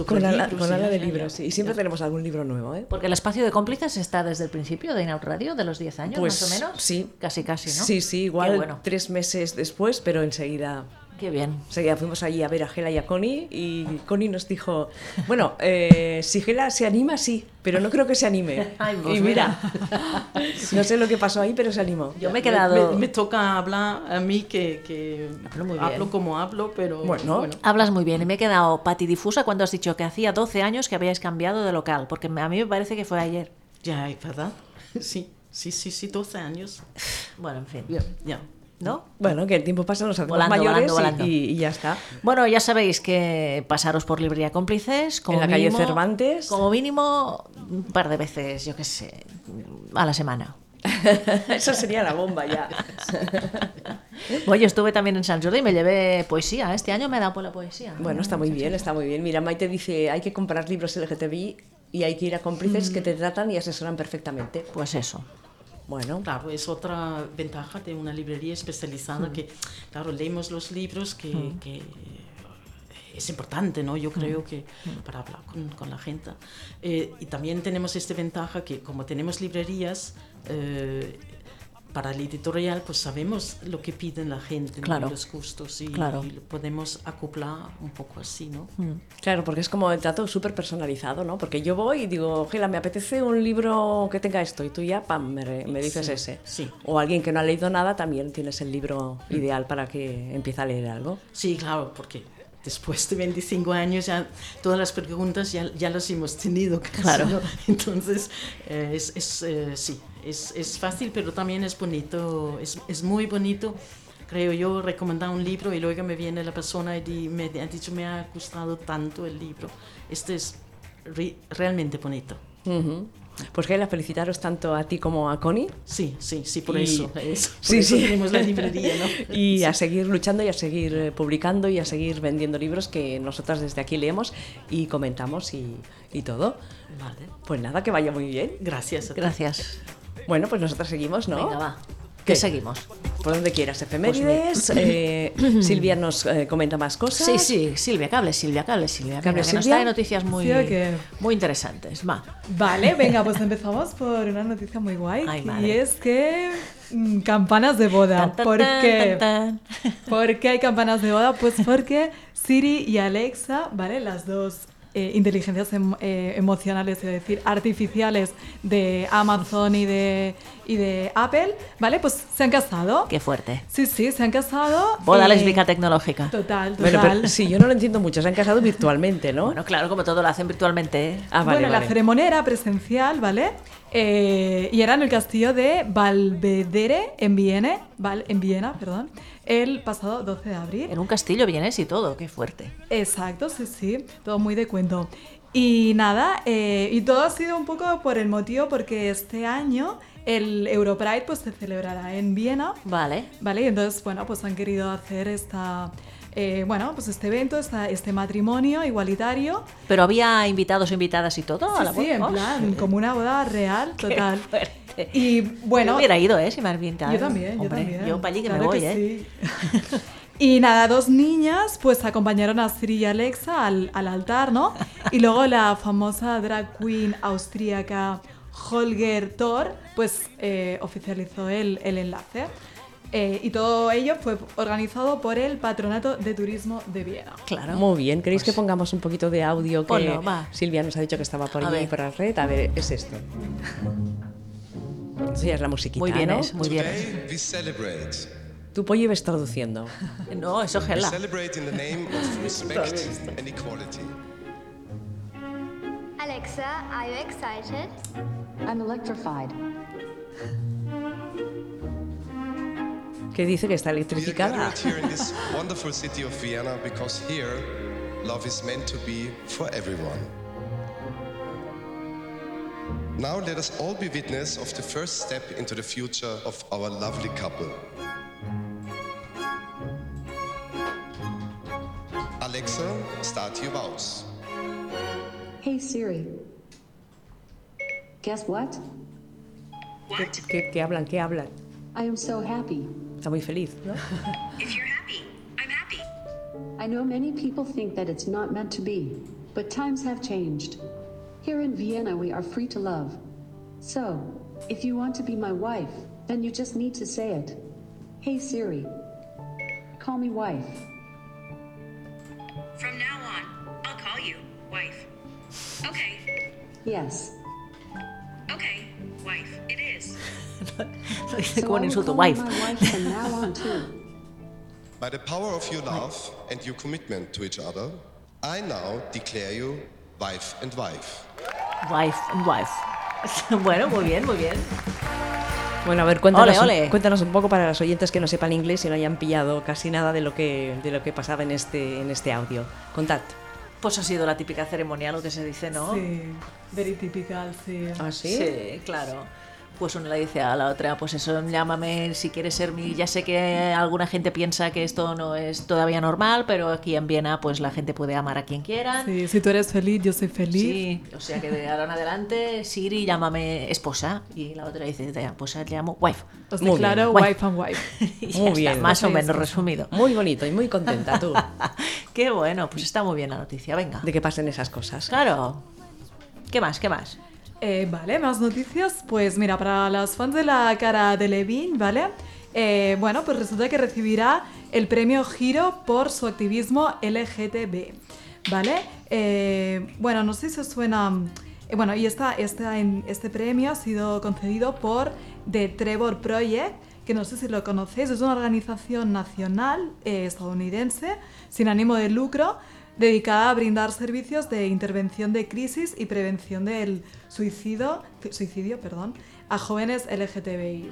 Con ala, libros, con ala de libros, sí. Y siempre tenemos algún libro nuevo, ¿eh? Porque el espacio de cómplices está desde el principio de Inaud Radio, de los 10 años Pues más o menos. sí. Casi, casi, ¿no? Sí, sí, igual bueno. tres meses después, pero enseguida Qué bien. Enseguida fuimos allí a ver a Gela y a Connie y Connie nos dijo, bueno, eh, si Gela se anima, sí, pero no creo que se anime. Ay, pues y mira, no sé lo que pasó ahí, pero se animó. Yo me he quedado... Me, me toca hablar a mí que, que Hablo muy bien. como hablo, pero Bueno. Hablas muy bien y me he quedado patidifusa cuando has dicho que hacía 12 años que habíais cambiado de local, porque me- a mí me parece que fue ayer. Ya, ¿verdad? Sí, sí, sí, sí, 12 años. Bueno, en fin. Ya. ¿No? Bueno, que el tiempo pasa, nos hacemos Volando, mayores volando, volando. Y, y ya está. Bueno, ya sabéis que pasaros por Librería Cómplices. Como En la calle mínimo- Cervantes. Como mínimo un par de veces, yo qué sé, a la semana. Eso sería la bomba ya. Yo estuve también en San Jordi y me llevé poesía. Este año me he dado por la poesía. Bueno, está muy bien, está muy bien. Mira, Maite dice, hay que comprar libros LGTBI y hay que ir a cómplices que te tratan y asesoran perfectamente. Pues eso. Bueno, Claro, es otra ventaja de una librería especializada que, claro, leemos los libros que, que es importante, ¿no? Yo creo que para hablar con, con la gente. Eh, y también tenemos esta ventaja que como tenemos librerías, eh, para el editorial, pues sabemos lo que piden la gente, ¿no? Claro. los gustos y, Claro. y lo podemos acoplar un poco así, ¿no? Claro, porque es como el trato súper personalizado, ¿no? Porque yo voy y digo, Gela, me apetece un libro que tenga esto, y tú ya, pam, me, me dices Sí, ese. sí. O alguien que no ha leído nada, también tienes el libro ideal para que empiece a leer algo. Sí, claro, porque después de 25 años ya todas las preguntas ya, ya las hemos tenido. casi, Claro. ¿no? Entonces, eh, es, es, eh, sí, es, es fácil, pero también es bonito, es, es muy bonito. Creo yo recomendar un libro y luego me viene la persona y me ha dicho me ha gustado tanto el libro. Este es re- realmente bonito. Pues Gela, felicitaros tanto a ti como a Connie. Sí, sí, sí, por Y- eso. es- por Sí, eso sí. tenemos la librería, ¿no? Y a seguir luchando y a seguir eh, publicando y a seguir vendiendo libros que nosotras desde aquí leemos y comentamos y, y todo. Vale. Pues nada, que vaya muy bien. Gracias a ti. Gracias. Bueno, pues nosotras seguimos, ¿no? Venga, va. ¿Qué? ¿Qué seguimos? Por donde quieras, efemérides. eh, Silvia nos eh, comenta más cosas. Sí, sí, Silvia, que hable Silvia, que hable Silvia. ¿Que hable Venga, que nos Silvia? trae noticias muy, muy interesantes. Va. Vale, venga, pues empezamos por una noticia muy guay. Ay, y es que mm, campanas de boda. Tan, tan, ¿Por qué? tan, tan. ¿Por qué hay campanas de boda? Pues porque Siri y Alexa, ¿vale? Las dos eh, inteligencias em- eh, emocionales, es decir, artificiales de Amazon y de, y de Apple, ¿vale? Pues se han casado. Qué fuerte. Sí, sí, se han casado. Boda eh, lésbica tecnológica. Total, total. Bueno, pero sí, yo no lo entiendo mucho. Se han casado virtualmente, ¿no? Bueno, claro, como todo lo hacen virtualmente. ¿eh? ah, vale, bueno, la ceremonia era presencial, ¿vale? Eh, y era en el castillo de Valvedere, en Viena, Val- en Viena, perdón, el pasado 12 de abril. En un castillo vienes y todo, qué fuerte. Exacto, sí, sí, todo muy de cuento. Y nada, eh, y todo ha sido un poco por el motivo porque este año el Europride pues se celebrará en Viena, Vale. ¿vale? Y entonces, bueno, pues han querido hacer esta, eh, bueno, pues este evento, esta- este matrimonio igualitario. Pero había invitados invitadas y todo a Sí, la sí, boda. en Oh, plan, como una boda real, total. fuerte. Y bueno, Yo hubiera ido, ¿eh? Si me has invitado. yo también, yo Hombre, también. Yo para allí que Claro me voy, que ¿eh? sí. Y nada, dos niñas pues acompañaron a Siri y Alexa al, al altar, ¿no? Y luego la famosa drag queen austríaca Holger Thor pues eh, oficializó el, el enlace. Eh, y todo ello fue organizado por el Patronato de Turismo de Viena. Claro. Muy bien, ¿queréis que pongamos un poquito de audio que Ponlo, va. Silvia nos ha dicho que estaba por allí por la red? A ver, es esto. Eso ya es la musiquita, Muy bien, ¿no? es, muy bien. Tu pollo ibas traduciendo. No, eso We gela. celebrate in the name of respect and equality. Alexa, are you excited? I'm electrified. Que dice que está electrificada. gathered here in this wonderful city of Vienna because here love is meant to be for everyone. Now let us all be witness of the first step into the future of our lovely couple. Alexa, start your vows. Hey Siri. Guess what? ¿Qué, qué- qué hablan? ¿Qué hablan? I am so happy. Está muy feliz, ¿no? If you're happy, I'm happy. I know many people think that it's not meant to be, but times have changed. Here in Vienna, we are free to love. So, if you want to be my wife, then you just need to say it. Hey Siri. Call me wife. From now on, I'll call you wife. Okay, Yes. Lo dice como un insulto. Wife. By the power of your love and your commitment to each other, I now declare you wife and wife. Wife and wife. Bueno, muy bien, muy bien. Bueno, a ver, cuéntanos, Ole, ole. Un, cuéntanos un poco para los oyentes que no sepan inglés y no hayan pillado casi nada de lo que, de lo que pasaba en este, en este audio. Contad. Pues ha sido la típica ceremonia, lo que se dice, ¿no? Sí, very typical, sí. ¿Ah, sí? Sí, claro. Pues una le dice a la otra, pues eso, llámame si quieres ser mi... Ya sé que alguna gente piensa que esto no es todavía normal, pero aquí en Viena pues la gente puede amar a quien quiera. Sí, si tú eres feliz, yo soy feliz. Sí, o sea que de ahora en adelante, Siri, llámame esposa. Y la otra dice, "Ya, pues te llamo wife. Os Muy declaro bien. wife and wife. Y ya Muy está, bien. más o menos resumido. Muy bonito y muy contenta tú Qué bueno, pues está muy bien la noticia, venga. de que pasen esas cosas. Claro. ¿Qué más? ¿Qué más? Eh, vale, más noticias. Pues mira, para las fans de la cara de Levine, ¿vale? Eh, bueno, pues resulta que recibirá el premio Giro por su activismo LGTB, ¿vale? Eh, bueno, no sé si os suena... bueno, y este premio ha sido concedido por The Trevor Project, que no sé si lo conocéis, es una organización nacional estadounidense sin ánimo de lucro dedicada a brindar servicios de intervención de crisis y prevención del suicidio, suicidio perdón, a jóvenes LGTBI.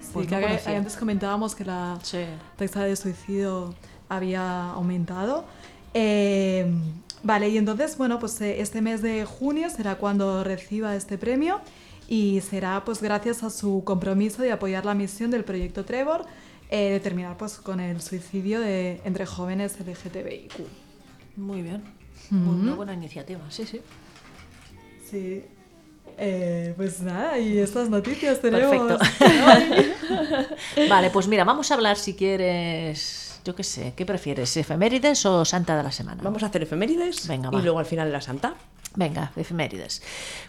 Sí, pues que no antes comentábamos que la Sí. tasa de suicidio había aumentado. Eh, vale, y entonces, bueno, pues eh, este mes de junio será cuando reciba este premio y será pues gracias a su compromiso de apoyar la misión del proyecto Trevor eh, de terminar pues con el suicidio de, entre jóvenes LGTBIQ. Muy bien. Una buena iniciativa, sí, sí. Sí. Eh, pues nada, y estas noticias tenemos. Perfecto. vale, pues mira, vamos a hablar si quieres, yo qué sé, ¿qué prefieres? ¿Efemérides o Santa de la Semana? Vamos a hacer efemérides Venga, y va. luego al final la santa. Venga, efemérides.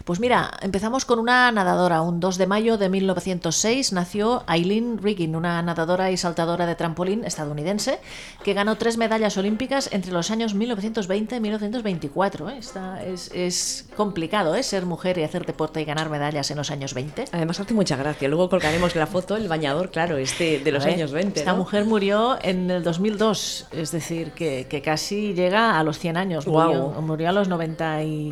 Pues mira, empezamos con una nadadora. Un 2 de mayo de 1906 nació Eileen Riggin, una nadadora y saltadora de trampolín estadounidense que ganó tres medallas olímpicas entre los años 1920 y 1924. ¿eh? Está- es, es complicado ¿eh? ser mujer y hacer deporte y ganar medallas en los años 20. Además hace mucha gracia. Luego colgaremos la foto, el bañador, claro, este de los ver, años 20. Esta ¿no? mujer murió en el 2002, es decir, que, que casi llega a los 100 años. Murió, murió a los 90 y...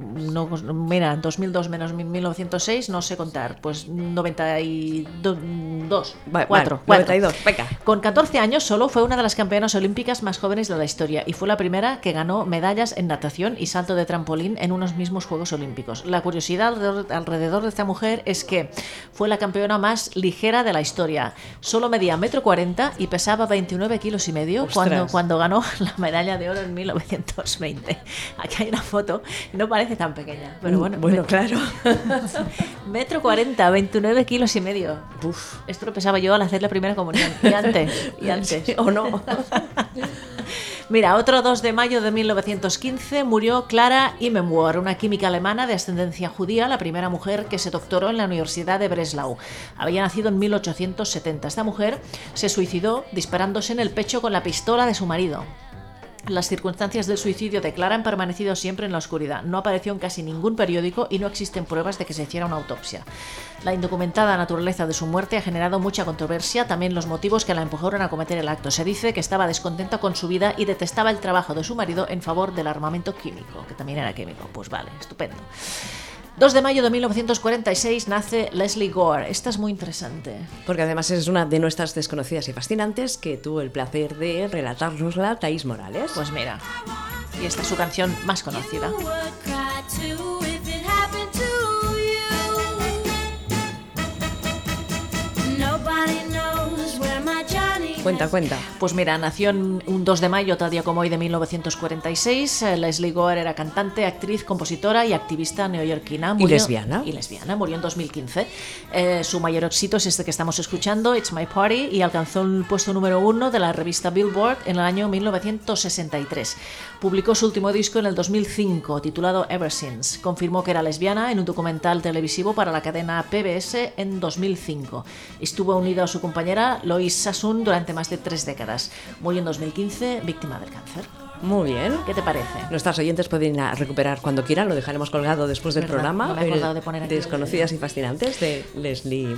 No, mira, 2002 menos 1906, no sé contar, pues 92, Vale, 4, vale, 92, venga. Con 14 años solo fue una de las campeonas olímpicas más jóvenes de la historia y fue la primera que ganó medallas en natación y salto de trampolín en unos mismos Juegos Olímpicos. La curiosidad alrededor, de esta mujer es que fue la campeona más ligera de la historia. Solo medía metro 40 y pesaba 29 kilos y medio Ostras. cuando, cuando ganó la medalla de oro en 1920. Aquí hay una foto, no parece tan pequeña, pero bueno. Bueno me- claro. Metro 40, 29 kilos y medio. Uf, esto lo pesaba yo al hacer la primera comunión. Y antes, y antes. ¿O no? Mira, otro 2 de mayo de 1915 murió Clara Immenwar, una química alemana de ascendencia judía, la primera mujer que se doctoró en la Universidad de Breslau. Había nacido en 1870. Esta mujer se suicidó disparándose en el pecho con la pistola de su marido. Las circunstancias del suicidio de Clara han permanecido siempre en la oscuridad. No apareció en casi ningún periódico y no existen pruebas de que se hiciera una autopsia. La indocumentada naturaleza de su muerte ha generado mucha controversia, también los motivos que la empujaron a cometer el acto. Se dice que estaba descontenta con su vida y detestaba el trabajo de su marido en favor del armamento químico, que también era químico. Pues vale, estupendo. 2 de mayo de 1946 nace Leslie Gore. Esta es muy interesante. Porque además es una de nuestras desconocidas y fascinantes que tuvo el placer de relatárnosla Thais Morales. Pues mira, y esta es su canción más conocida. Cuenta, cuenta. Pues mira, nació un 2 de mayo, tal día como hoy de 1946. Eh, Leslie Gore era cantante, actriz, compositora y activista neoyorquina. Y lesbiana. Y lesbiana, murió en 2015. Eh, su mayor éxito es este que estamos escuchando, It's My Party, y alcanzó el puesto número uno de la revista Billboard en el año 1963. Publicó su último disco en el 2005, titulado Ever Since. Confirmó que era lesbiana en un documental televisivo para la cadena PBS en 2005. Estuvo unido a su compañera Lois Sassoon durante más de tres décadas. Murió en 2015, víctima del cáncer. Muy bien. ¿Qué te parece? Nuestras oyentes pueden ir a recuperar cuando quieran, lo dejaremos colgado después del Verdad, programa. no me he el acordado de poner aquí Desconocidas y fascinantes de Leslie.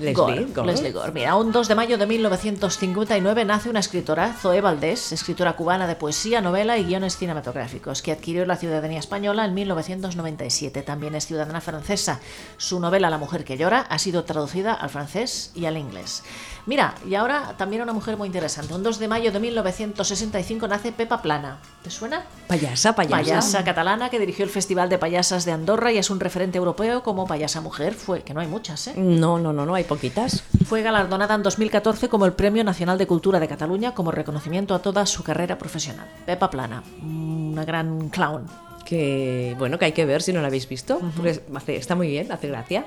Leslie Gore. Leslie Gore. Mira, un 2 de mayo de 1959 nace una escritora, Zoe Valdés, escritora cubana de poesía, novela y guiones cinematográficos, que adquirió la ciudadanía española en 1997. También es ciudadana francesa. Su novela La mujer que llora ha sido traducida al francés y al inglés. Mira, y ahora también una mujer muy interesante. Un 2 de mayo de 1965 nace Pepa Plana. ¿Te suena? Payasa, payasa. Payasa catalana que dirigió el Festival de Payasas de Andorra y es un referente europeo como payasa mujer. Fue, que no hay muchas, ¿eh? No, no, no, no, hay poquitas. Fue galardonada en 2014 como el Premio Nacional de Cultura de Cataluña como reconocimiento a toda su carrera profesional. Pepa Plana, una gran clown. Que bueno, que hay que ver si no la habéis visto. porque hace- está muy bien, hace gracia.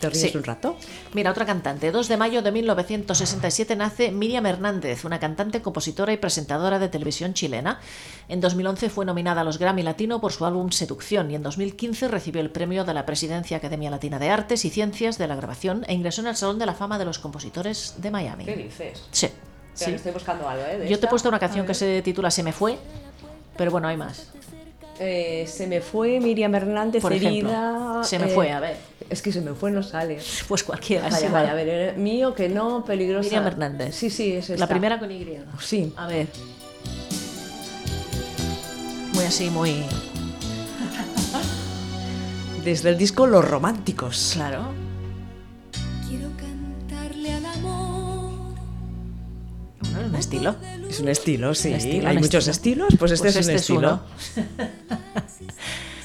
Te ríes Sí. un rato. Mira, otra cantante. 2 de mayo de 1967 nace Miriam Hernández, una cantante, compositora y presentadora de televisión chilena. En 2011 fue nominada a los Grammy Latino por su álbum Seducción y en 2015 recibió el premio de la Presidencia Academia Latina de Artes y Ciencias de la Grabación e ingresó en el Salón de la Fama de los Compositores de Miami. dices? Sí. sí. Estoy buscando algo, ¿eh? de Yo te he puesto una canción que se titula Se me fue, pero bueno, hay más. Eh, se me fue Miriam Hernández, Por ejemplo, herida. se me eh, fue, a ver. Es que se me fue, no sale. Pues cualquiera. Vaya, sí, vaya, va. a ver, eh, mío que no, peligrosa. Miriam Hernández. Sí, sí, es esta. La primera con Y. Sí. A ver. Muy así, muy. Desde el disco Los Románticos. Claro. Es un estilo. Es un estilo, sí. Un estilo, Hay un muchos estilo. estilos, pues este Pues es un este es estilo. uno.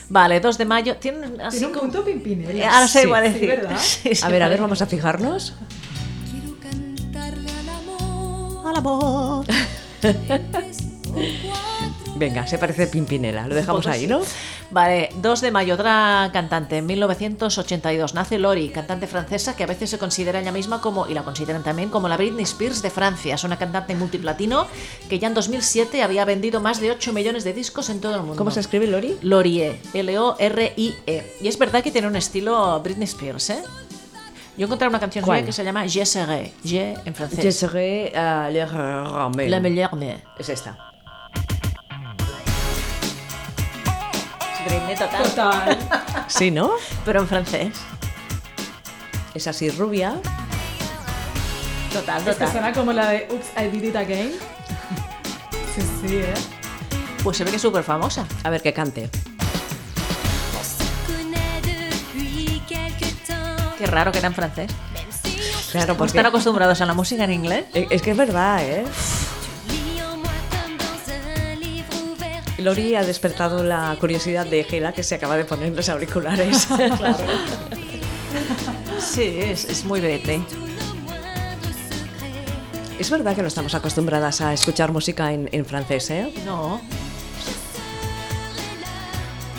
Vale, 2 de mayo. Tienen así Tiene un como- punto pimpinela. Eh, Ahora se Sí. iba a Sí, decir. ¿verdad? Sí, sí, A ver, a ver, vamos a fijarnos. Quiero cantarle al amor. Al amor. Venga, se parece Pimpinela. Lo dejamos poco ahí. ¿no? Vale, 2 de mayo, otra cantante. En 1982 nace Lori, cantante francesa que a veces se considera ella misma como, y la consideran también como la Britney Spears de Francia. Es una cantante multiplatino que ya en 2007 había vendido más de 8 millones de discos en todo el mundo. ¿Cómo se escribe Lori? Lorie, L-O-R-I-E. Y es verdad que tiene un estilo Britney Spears, ¿eh? Yo encontré una canción suya que se llama Je serai, Je en francés. Je serai à le ramel. La meilleure me. Es esta. Britney total. Total. Sí, ¿no? Pero en francés. Es así rubia. Total, Es que total. suena como la de Oops, I Did It Again. Sí, sí, ¿eh? Pues se ve que es súper famosa. A ver que cante. Qué raro que era en francés. Claro, porque están acostumbrados a la música en inglés. Es que es verdad, ¿eh? Lori ha despertado la curiosidad de Gela que se acaba de poner los auriculares. Sí, es, es muy Britney. es verdad que no estamos acostumbradas a escuchar música en, en francés, ¿eh? No.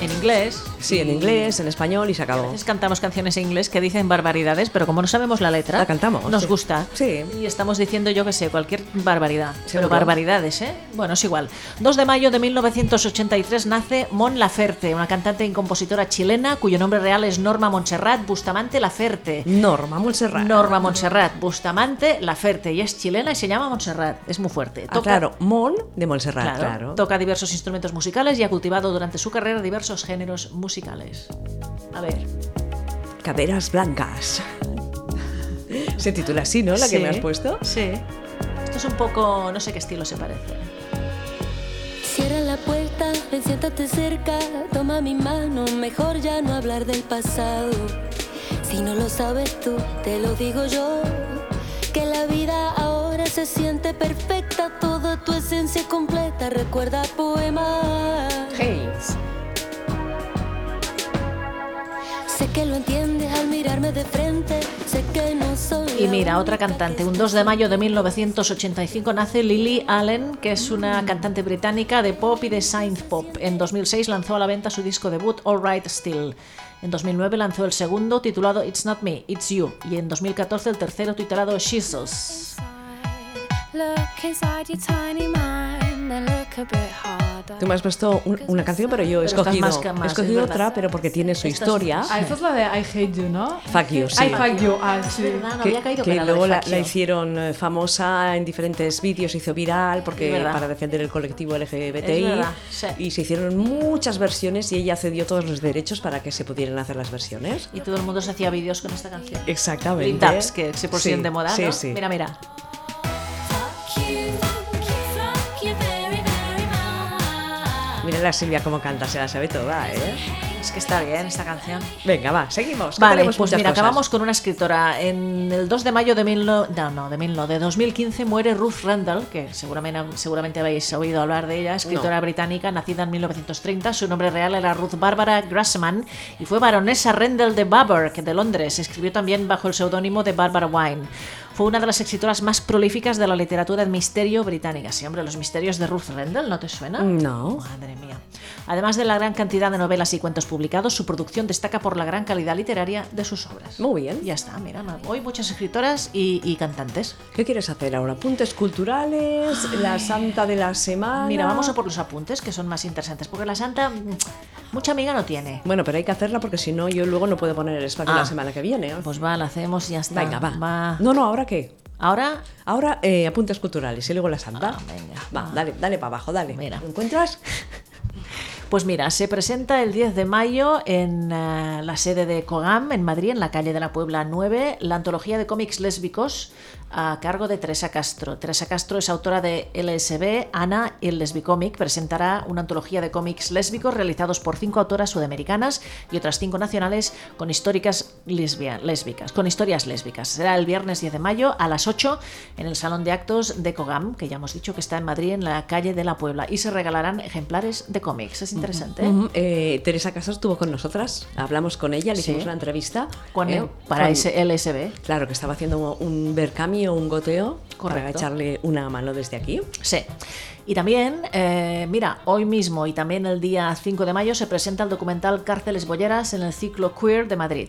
En inglés. Sí, en inglés, en español y se A acabó. veces cantamos canciones en inglés que dicen barbaridades, pero como no sabemos la letra, La cantamos, nos sí. gusta. Sí. Y estamos diciendo, yo que sé, cualquier barbaridad. Pero barbaridades, ¿eh? Bueno, es igual. 2 de mayo de 1983 nace Mon Laferte, una cantante y compositora chilena cuyo nombre real es Norma Montserrat Bustamante Laferte. Norma Montserrat. Norma Montserrat Bustamante Laferte y es chilena y se llama Montserrat. Es muy fuerte. Ah, claro, Mon de Montserrat, Claro, claro. Toca diversos instrumentos musicales y ha cultivado durante su carrera diversos géneros musicales. A ver. Caderas blancas. Se titula así, ¿no? La que Sí, me has puesto. Sí. Esto es un poco, no sé qué estilo se parece. Cierra la puerta, ven, siéntate cerca, toma mi mano, mejor ya no hablar del pasado. Si no lo sabes tú, te lo digo yo, que la vida ahora se siente perfecta, toda tu esencia completa, recuerda poema. Sé que lo entiendes al mirarme de frente, sé que no soy Y mira, otra cantante. Un 2 de mayo de 1985 nace Lily Allen, que es una cantante británica de pop y de synth pop. En 2006 lanzó a la venta su disco debut All Right Still. En 2009 lanzó el segundo titulado It's Not Me, It's You. Y en 2014 el tercero titulado She's Us. Look inside your tiny mind Tú me has puesto un- una canción, pero yo he Pero escogido, más que más, he escogido otra, pero porque tiene su Esta es- historia. Ah, esta es la de I Hate You, ¿no? Fuck you, sí. I Fuck You. Ah, sí. verdad, no que, había caído que que luego la, la hicieron eh, famosa en diferentes vídeos, se hizo viral porque para defender el colectivo LGBTI Es verdad, sí. y se hicieron muchas versiones y ella cedió todos los derechos para que se pudieran hacer las versiones. Y todo el mundo se hacía vídeos con esta canción. Exactamente. Lip dubs, que se pusieron Sí, de moda, sí, ¿no? sí. Mira, mira. Mira la Silvia cómo canta, se la sabe toda, ¿eh? Es que está bien esta canción. Venga, va, seguimos. Vale, pues mira, cosas. acabamos con una escritora. En el 2 de mayo de, mil no, no, no, de, mil no, de 2015 muere Ruth Randall, que seguramente, seguramente habéis oído hablar de ella, escritora británica, nacida en 1930. Su nombre real era Ruth Barbara Grassman y fue baronesa Rendell de Baberg, de Londres. Escribió también bajo el seudónimo de Barbara Wine. Fue una de las escritoras más prolíficas de la literatura de misterio británica. Sí, hombre, los misterios de Ruth Rendell, ¿no te suena? No. Madre mía. Además de la gran cantidad de novelas y cuentos publicados, su producción destaca por la gran calidad literaria de sus obras. Muy bien. Ya está, mira, hoy muchas escritoras y, y cantantes. ¿Qué quieres hacer ahora? ¿Apuntes culturales? ¿La santa de la semana? Mira, vamos a por los apuntes que son más interesantes, porque la santa mm, mucha amiga no tiene. Bueno, pero hay que hacerla porque si no, yo luego no puedo poner el espacio Ah. la semana que viene. Pues va, la hacemos y ya está. Venga, va. No, no, ¿ahora qué? Ahora, Ahora eh, apuntes culturales y luego la santa. Ah, venga, Va, dale, dale para abajo, dale. Mira. ¿Lo encuentras? Pues mira, se presenta el 10 de mayo en eh, la sede de Cogam, en Madrid, en la calle de la Puebla 9, la antología de cómics lésbicos a cargo de Teresa Castro. Teresa Castro es autora de LSB, Ana y el Lesbicomic. Presentará una antología de cómics lésbicos realizados por cinco autoras sudamericanas y otras cinco nacionales con históricas lesbia- lésbicas, con historias lésbicas. Será el viernes 10 de mayo a las 8 en el Salón de Actos de Cogam, que ya hemos dicho que está en Madrid, en la calle de la Puebla, y se regalarán ejemplares de cómics. Es interesante. ¿eh? Ujú, eh, Teresa Casas estuvo con nosotras, hablamos con ella, le Sí. hicimos una entrevista. Eh, para con- ese LSB. Claro, que estaba haciendo un bercami un goteo para Correcto. echarle una mano desde aquí. Sí. Y también, eh, mira, hoy mismo y también el día 5 de mayo se presenta el documental Cárceles Bolleras en el ciclo Queer de Madrid.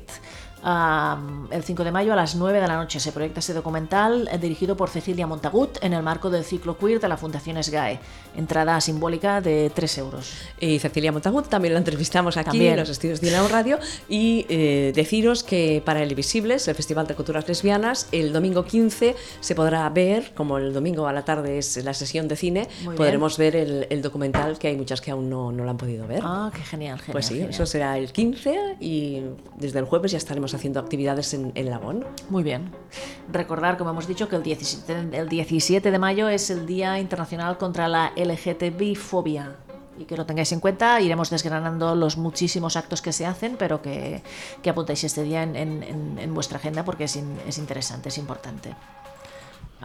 El 5 de mayo a las 9 de la noche se proyecta este documental eh, dirigido por Cecilia Montagut en el marco del ciclo queer de la Fundación SGAE. Entrada simbólica de 3 euros. Y Cecilia Montagut también la entrevistamos aquí También. en los estudios de Inau Radio. Y eh, deciros que para el Invisibles, el Festival de Culturas Lesbianas, el domingo 15 se podrá ver, como el domingo a la tarde es la sesión de cine, Muy podremos ver el, el documental que hay muchas que aún no, no lo han podido ver. Ah, qué genial, genial. pues sí, genial. eso será el 15 y desde el jueves ya estaremos haciendo actividades en, en Labón. Muy bien. Recordar, como hemos dicho, que el 17, el 17 de mayo es el Día Internacional contra la LGTBI-fobia. Y que lo tengáis en cuenta, iremos desgranando los muchísimos actos que se hacen, pero que, que apuntéis este día en, vuestra agenda porque es interesante, es importante.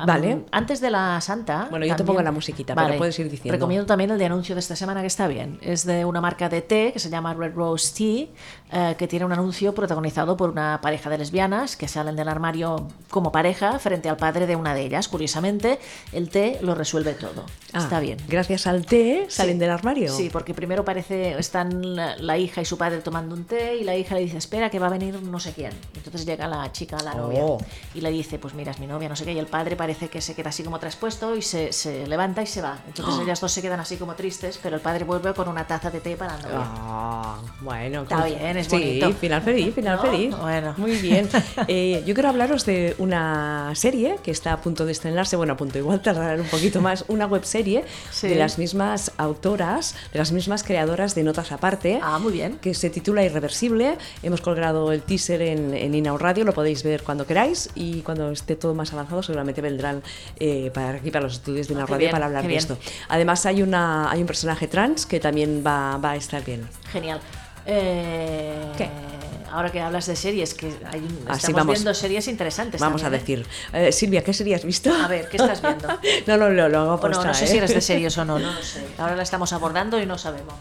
Vale. Antes de la Santa. Bueno, yo te pongo la musiquita, pero puedes ir diciendo. Recomiendo también el de anuncio de esta semana que está bien. Es de una marca de té que se llama Red Rose Tea, eh, que tiene un anuncio protagonizado por una pareja de lesbianas que salen del armario como pareja frente al padre de una de ellas. Curiosamente, el té lo resuelve todo. Ah, está bien. Gracias al té salen Sí. del armario. Sí, porque primero parece, están la, la hija y su padre tomando un té y la hija le dice, espera que va a venir no sé quién. Entonces llega la chica, la novia, Oh. y le dice, pues mira, es mi novia, no sé qué, y el padre parece que se queda así como traspuesto y se, se levanta y se va. Entonces Oh. ellas dos se quedan así como tristes, pero el padre vuelve con una taza de té para la novia. Ah, bueno, Está con- bien, es sí, bonito. final feliz, final ¿No? feliz. Bueno. Muy bien. Eh, yo quiero hablaros de una serie que está a punto de estrenarse, bueno, a punto igual tardará un poquito más, una webserie Sí. de las mismas autoras, de las mismas creadoras de Notas Aparte. Ah, muy bien. Que se titula Irreversible. Hemos colgado el teaser en, en Inau Radio, lo podéis ver cuando queráis y cuando esté todo más avanzado seguramente vendrán eh, para aquí, para los estudios de Inau qué Radio, bien, para hablar de bien. esto. Además hay, una, hay un personaje trans que también va, va a estar bien. Genial. Eh, ¿Qué? Ahora que hablas de series, que hay, Así estamos vamos. viendo series interesantes. Vamos a también, ¿eh? decir. Eh, Silvia, ¿qué serie has visto? A ver, ¿qué estás viendo? no, no, lo, lo hago O no, aposta, no sé ¿eh? si eres de series o no, no lo sé. Ahora la estamos abordando y no sabemos.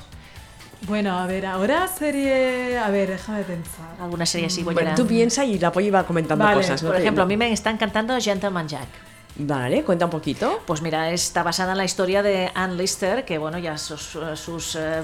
Bueno, a ver, ahora serie... A ver, déjame pensar. Alguna serie así Bueno, tú piensa y la Polly va comentando Vale, cosas. ¿no? Por ejemplo, a mí me está encantando Gentleman Jack. Vale, cuenta un poquito. Pues mira, está basada en la historia de Anne Lister, que bueno, ya sus, sus, eh,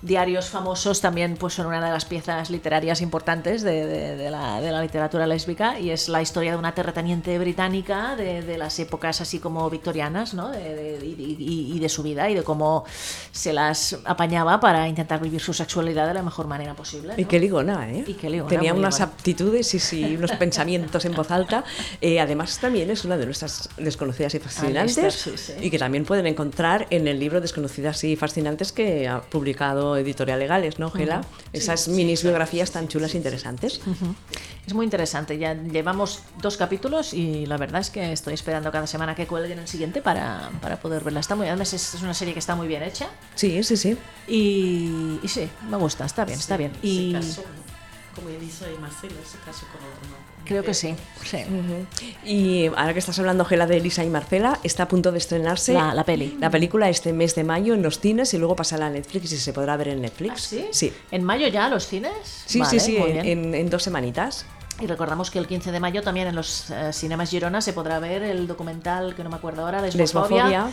diarios famosos también pues son una de las piezas literarias importantes de, de- de la, de la literatura lésbica y es la historia de una terrateniente británica de, las épocas así como victorianas, ¿no? Y, y- y de su vida y de cómo se las apañaba para intentar vivir su sexualidad de la mejor manera posible. Y ¿no? qué ligona, ¿eh? Y qué ligona, Tenía unas ligona. aptitudes y sí, unos pensamientos en voz alta. Eh, además, también es una de nuestras desconocidas y fascinantes. Lister, sí, sí. Y que también pueden encontrar en el libro Desconocidas y Fascinantes que ha publicado Editorial Legales, ¿no, Gela? Esas minis biografías tan chulas e interesantes. Es muy interesante. Ya llevamos dos capítulos y la verdad es que estoy esperando cada semana que cuelguen el siguiente para, para poder verla. Está muy, además es, es una serie que está muy bien hecha Sí, sí, sí. y, y sí, me gusta, está bien, está bien. Y Se casó, como Elisa y Marcela, se casó con otro, ¿no? Creo que sí. sí. Y ahora que estás hablando, Gela, de Elisa y Marcela, está a punto de estrenarse La- la peli. La película este mes de mayo en los cines y luego pasará a Netflix y se podrá ver en Netflix. ¿Ah, sí? Sí. ¿En mayo ya los cines? Sí, Vale, sí, sí, en, bien. en- en dos semanitas. Y recordamos que el 15 de mayo también en los eh, cinemas Girona se podrá ver el documental que no me acuerdo ahora, Lesbofobia, Lesbofobia.